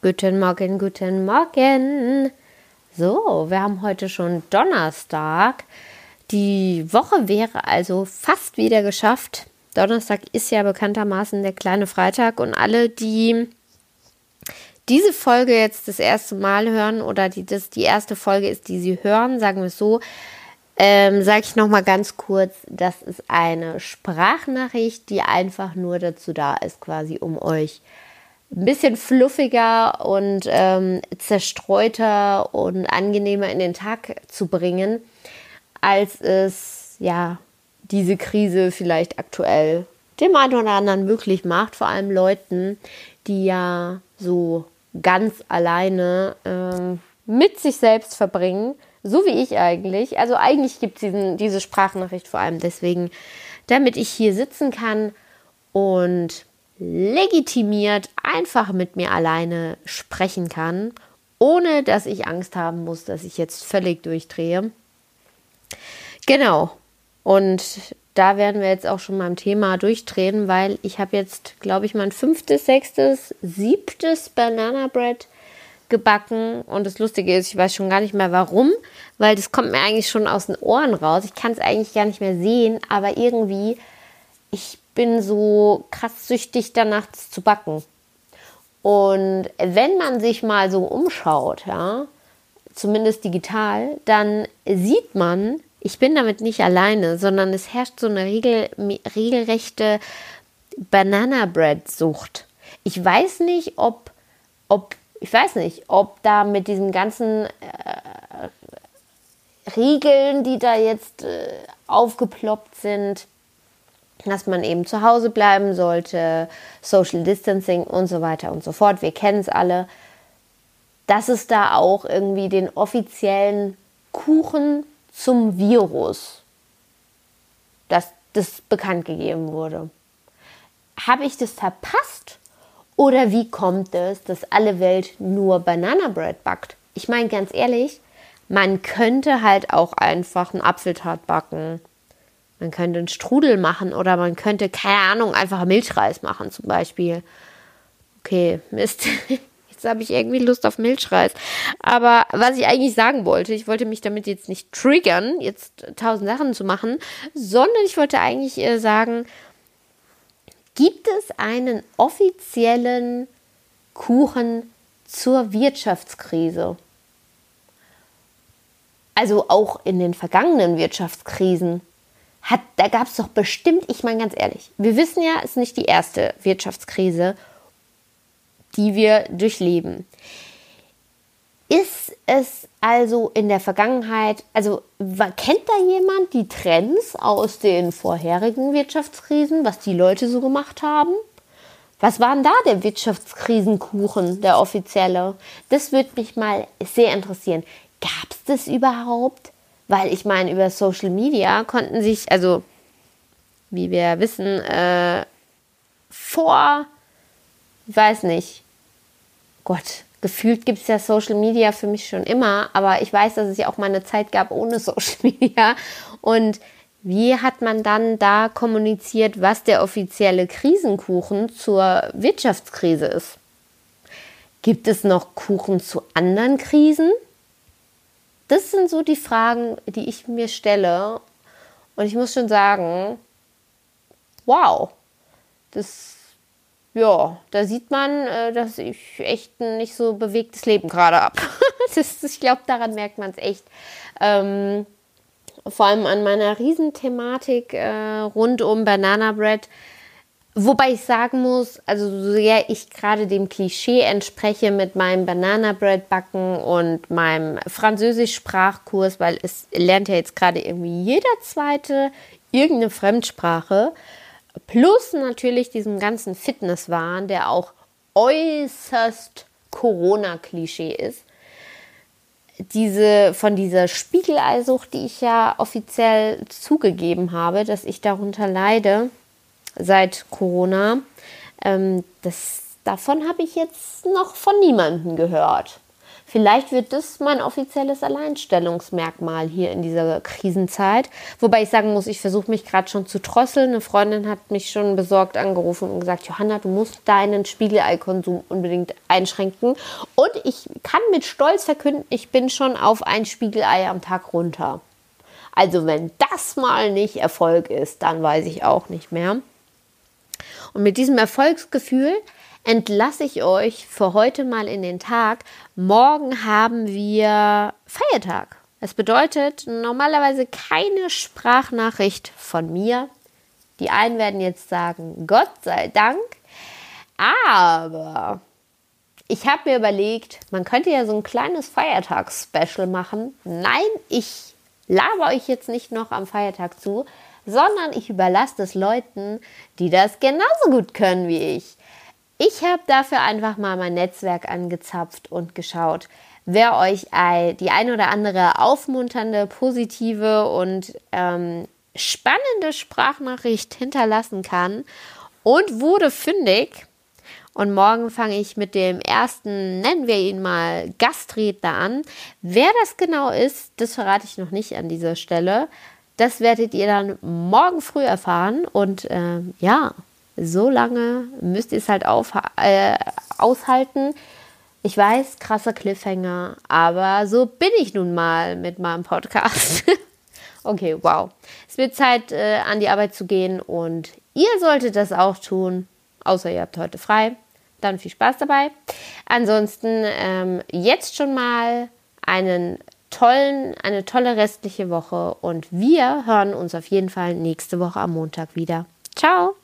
Guten Morgen, guten Morgen. So, wir haben heute schon Donnerstag. Die Woche wäre also fast wieder geschafft. Donnerstag ist ja bekanntermaßen der kleine Freitag und alle, die diese Folge jetzt das erste Mal hören oder die das die erste Folge ist, die sie hören, sagen wir es so, ähm, sage ich noch mal ganz kurz, das ist eine Sprachnachricht, die einfach nur dazu da ist, quasi um euch ein bisschen fluffiger und ähm, zerstreuter und angenehmer in den Tag zu bringen, als es ja diese Krise vielleicht aktuell dem einen oder anderen möglich macht, vor allem Leuten, die ja so ganz alleine ähm, mit sich selbst verbringen, so wie ich eigentlich. Also eigentlich gibt es diese Sprachnachricht vor allem deswegen, damit ich hier sitzen kann und legitimiert einfach mit mir alleine sprechen kann, ohne dass ich Angst haben muss, dass ich jetzt völlig durchdrehe. Genau. Und da werden wir jetzt auch schon beim Thema durchdrehen, weil ich habe jetzt, glaube ich, mein fünftes, sechstes, siebtes Banana Bread gebacken. Und das Lustige ist, ich weiß schon gar nicht mehr warum, weil das kommt mir eigentlich schon aus den Ohren raus. Ich kann es eigentlich gar nicht mehr sehen, aber irgendwie, ich bin so krass süchtig danach zu backen. Und wenn man sich mal so umschaut, ja, zumindest digital, dann sieht man, ich bin damit nicht alleine, sondern es herrscht so eine regel, regelrechte Banana Bread Sucht. Ich weiß nicht, ob, ob, ich weiß nicht, ob da mit diesen ganzen äh, Regeln, die da jetzt äh, aufgeploppt sind, dass man eben zu Hause bleiben sollte, Social Distancing und so weiter und so fort. Wir kennen es alle. Dass es da auch irgendwie den offiziellen Kuchen zum Virus, dass das bekannt gegeben wurde. Habe ich das verpasst? Oder wie kommt es, dass alle Welt nur Banana Bread backt? Ich meine ganz ehrlich, man könnte halt auch einfach einen Apfeltart backen man könnte einen Strudel machen oder man könnte, keine Ahnung, einfach Milchreis machen zum Beispiel. Okay, Mist. Jetzt habe ich irgendwie Lust auf Milchreis. Aber was ich eigentlich sagen wollte, ich wollte mich damit jetzt nicht triggern, jetzt tausend Sachen zu machen, sondern ich wollte eigentlich äh, sagen, gibt es einen offiziellen Kuchen zur Wirtschaftskrise? Also auch in den vergangenen Wirtschaftskrisen hat, da gab es doch bestimmt, ich meine ganz ehrlich, wir wissen ja, es ist nicht die erste Wirtschaftskrise, die wir durchleben. Ist es also in der Vergangenheit, also kennt da jemand die Trends aus den vorherigen Wirtschaftskrisen, was die Leute so gemacht haben? Was war denn da der Wirtschaftskrisenkuchen, der offizielle? Das würde mich mal sehr interessieren. Gab es das überhaupt? Weil ich meine, über Social Media konnten sich, also wie wir wissen, äh, vor, ich weiß nicht, Gott, gefühlt gibt es ja Social Media für mich schon immer, aber ich weiß, dass es ja auch mal eine Zeit gab ohne Social Media. Und wie hat man dann da kommuniziert, was der offizielle Krisenkuchen zur Wirtschaftskrise ist? Gibt es noch Kuchen zu anderen Krisen? Das sind so die Fragen, die ich mir stelle. Und ich muss schon sagen, wow, das, ja, da sieht man, äh, dass ich echt ein nicht so bewegtes Leben gerade habe. ich glaube, daran merkt man es echt. Ähm, vor allem an meiner Riesenthematik äh, rund um Banana Bread Wobei ich sagen muss, also so sehr ich gerade dem Klischee entspreche mit meinem Banana Bread Backen und meinem Französisch-Sprachkurs, weil es lernt ja jetzt gerade irgendwie jeder zweite irgendeine Fremdsprache, plus natürlich diesem ganzen Fitnesswahn, der auch äußerst Corona-Klischee ist. Diese, von dieser Spiegeleisucht, die ich ja offiziell zugegeben habe, dass ich darunter leide, seit Corona. Ähm, das, davon habe ich jetzt noch von niemandem gehört. Vielleicht wird das mein offizielles Alleinstellungsmerkmal hier in dieser Krisenzeit. Wobei ich sagen muss, ich versuche mich gerade schon zu drosseln. Eine Freundin hat mich schon besorgt angerufen und gesagt, Johanna, du musst deinen Spiegelei-Konsum unbedingt einschränken. Und ich kann mit Stolz verkünden, ich bin schon auf ein Spiegelei am Tag runter. Also wenn das mal nicht Erfolg ist, dann weiß ich auch nicht mehr. Und mit diesem Erfolgsgefühl entlasse ich euch für heute mal in den Tag. Morgen haben wir Feiertag. Es bedeutet normalerweise keine Sprachnachricht von mir. Die einen werden jetzt sagen, Gott sei Dank. Aber ich habe mir überlegt, man könnte ja so ein kleines Feiertagsspecial machen. Nein, ich laber euch jetzt nicht noch am Feiertag zu, sondern ich überlasse das Leuten, die das genauso gut können wie ich. Ich habe dafür einfach mal mein Netzwerk angezapft und geschaut, wer euch die ein oder andere aufmunternde, positive und ähm, spannende Sprachnachricht hinterlassen kann und wurde fündig. Und morgen fange ich mit dem ersten, nennen wir ihn mal, Gastredner an. Wer das genau ist, das verrate ich noch nicht an dieser Stelle. Das werdet ihr dann morgen früh erfahren. Und äh, ja, so lange müsst ihr es halt auf, äh, aushalten. Ich weiß, krasser Cliffhanger, aber so bin ich nun mal mit meinem Podcast. okay, wow. Es wird Zeit, äh, an die Arbeit zu gehen und ihr solltet das auch tun, außer ihr habt heute frei. Dann viel Spaß dabei. Ansonsten ähm, jetzt schon mal einen tollen, eine tolle restliche Woche und wir hören uns auf jeden Fall nächste Woche am Montag wieder. Ciao!